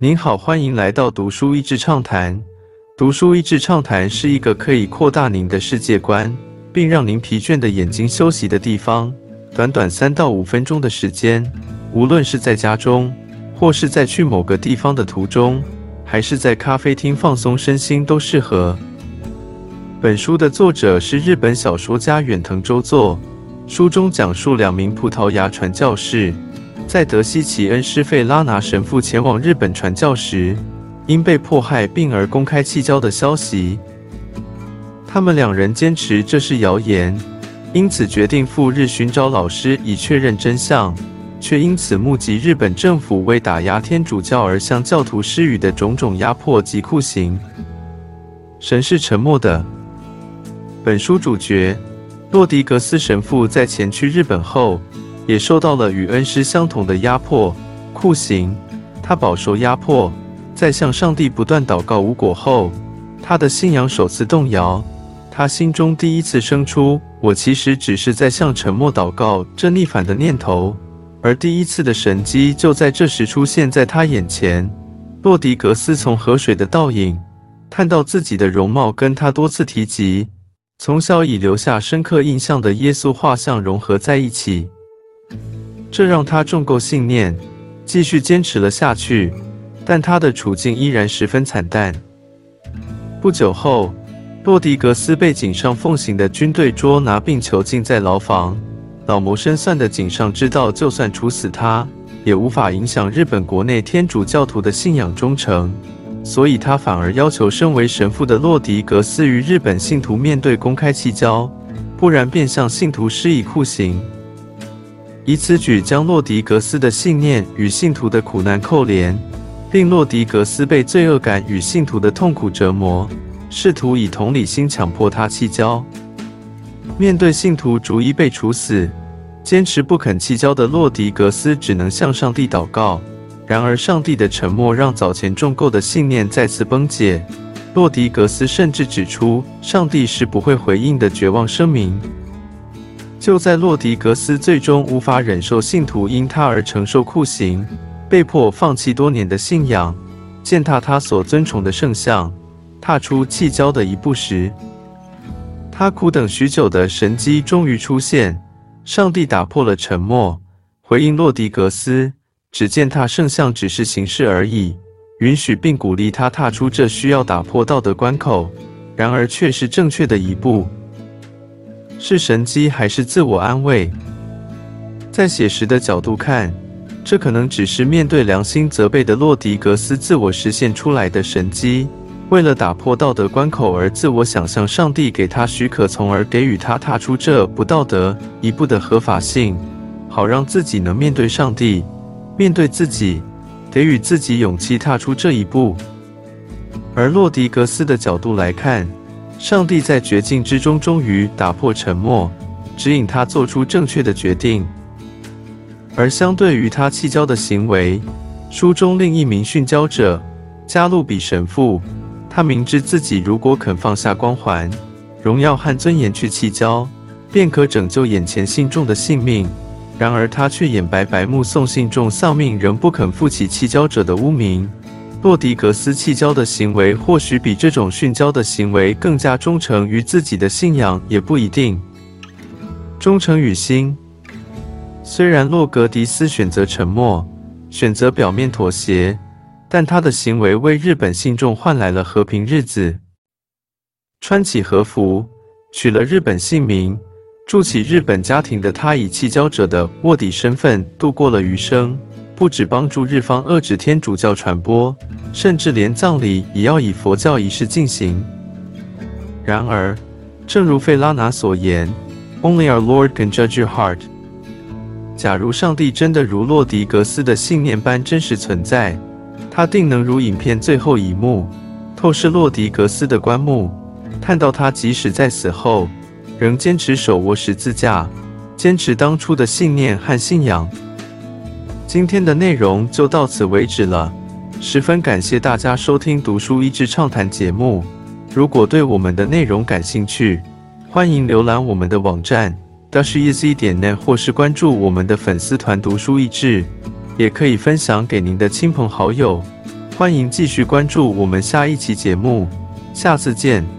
您好，欢迎来到读书益智畅谈。读书益智畅谈是一个可以扩大您的世界观，并让您疲倦的眼睛休息的地方。短短三到五分钟的时间，无论是在家中，或是在去某个地方的途中，还是在咖啡厅放松身心，都适合。本书的作者是日本小说家远藤周作。书中讲述两名葡萄牙传教士，在德西奇恩施费拉拿神父前往日本传教时，因被迫害并而公开弃教的消息。他们两人坚持这是谣言，因此决定赴日寻找老师以确认真相，却因此目击日本政府为打压天主教而向教徒施予的种种压迫及酷刑。神是沉默的。本书主角。洛迪格斯神父在前去日本后，也受到了与恩师相同的压迫、酷刑。他饱受压迫，在向上帝不断祷告无果后，他的信仰首次动摇。他心中第一次生出“我其实只是在向沉默祷告”这逆反的念头，而第一次的神迹就在这时出现在他眼前。洛迪格斯从河水的倒影看到自己的容貌，跟他多次提及。从小已留下深刻印象的耶稣画像融合在一起，这让他重构信念，继续坚持了下去。但他的处境依然十分惨淡。不久后，洛迪格斯被井上奉行的军队捉拿并囚禁在牢房。老谋深算的井上知道，就算处死他，也无法影响日本国内天主教徒的信仰忠诚。所以他反而要求身为神父的洛迪格斯与日本信徒面对公开弃交，不然便向信徒施以酷刑。以此举将洛迪格斯的信念与信徒的苦难扣连，令洛迪格斯被罪恶感与信徒的痛苦折磨，试图以同理心强迫他弃交。面对信徒逐一被处死，坚持不肯弃交的洛迪格斯只能向上帝祷告。然而，上帝的沉默让早前重构的信念再次崩解。洛迪格斯甚至指出，上帝是不会回应的绝望声明。就在洛迪格斯最终无法忍受信徒因他而承受酷刑，被迫放弃多年的信仰，践踏他所尊崇的圣像，踏出弃交的一步时，他苦等许久的神迹终于出现。上帝打破了沉默，回应洛迪格斯。只践踏圣像只是形式而已，允许并鼓励他踏出这需要打破道德关口，然而却是正确的一步。是神机还是自我安慰？在写实的角度看，这可能只是面对良心责备的洛迪格斯自我实现出来的神机，为了打破道德关口而自我想象上帝给他许可，从而给予他踏出这不道德一步的合法性，好让自己能面对上帝。面对自己，给予自己勇气踏出这一步。而洛迪格斯的角度来看，上帝在绝境之中终于打破沉默，指引他做出正确的决定。而相对于他弃交的行为，书中另一名殉教者加路比神父，他明知自己如果肯放下光环、荣耀和尊严去弃交，便可拯救眼前信众的性命。然而他却眼白白目送信众丧命，仍不肯负起弃交者的污名。洛迪格斯弃交的行为，或许比这种殉教的行为更加忠诚于自己的信仰，也不一定。忠诚与心，虽然洛格迪斯选择沉默，选择表面妥协，但他的行为为日本信众换来了和平日子。穿起和服，取了日本姓名。住起日本家庭的他，以弃交者的卧底身份度过了余生。不止帮助日方遏制天主教传播，甚至连葬礼也要以佛教仪式进行。然而，正如费拉拿所言：“Only our Lord can judge your heart。”假如上帝真的如洛迪格斯的信念般真实存在，他定能如影片最后一幕透视洛迪格斯的棺木，看到他即使在死后。仍坚持手握十字架，坚持当初的信念和信仰。今天的内容就到此为止了，十分感谢大家收听《读书益智畅谈》节目。如果对我们的内容感兴趣，欢迎浏览我们的网站 d a s h e z 点 net，或是关注我们的粉丝团“读书益智”，也可以分享给您的亲朋好友。欢迎继续关注我们下一期节目，下次见。